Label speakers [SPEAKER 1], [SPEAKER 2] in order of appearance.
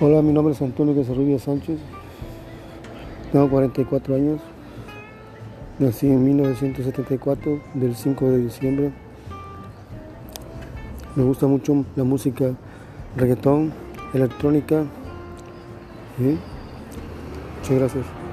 [SPEAKER 1] Hola, mi nombre es Antonio Casarrubia Sánchez. Tengo 44 años. Nací en 1974, del 5 de diciembre. Me gusta mucho la música reggaetón, electrónica. ¿Sí? Muchas gracias.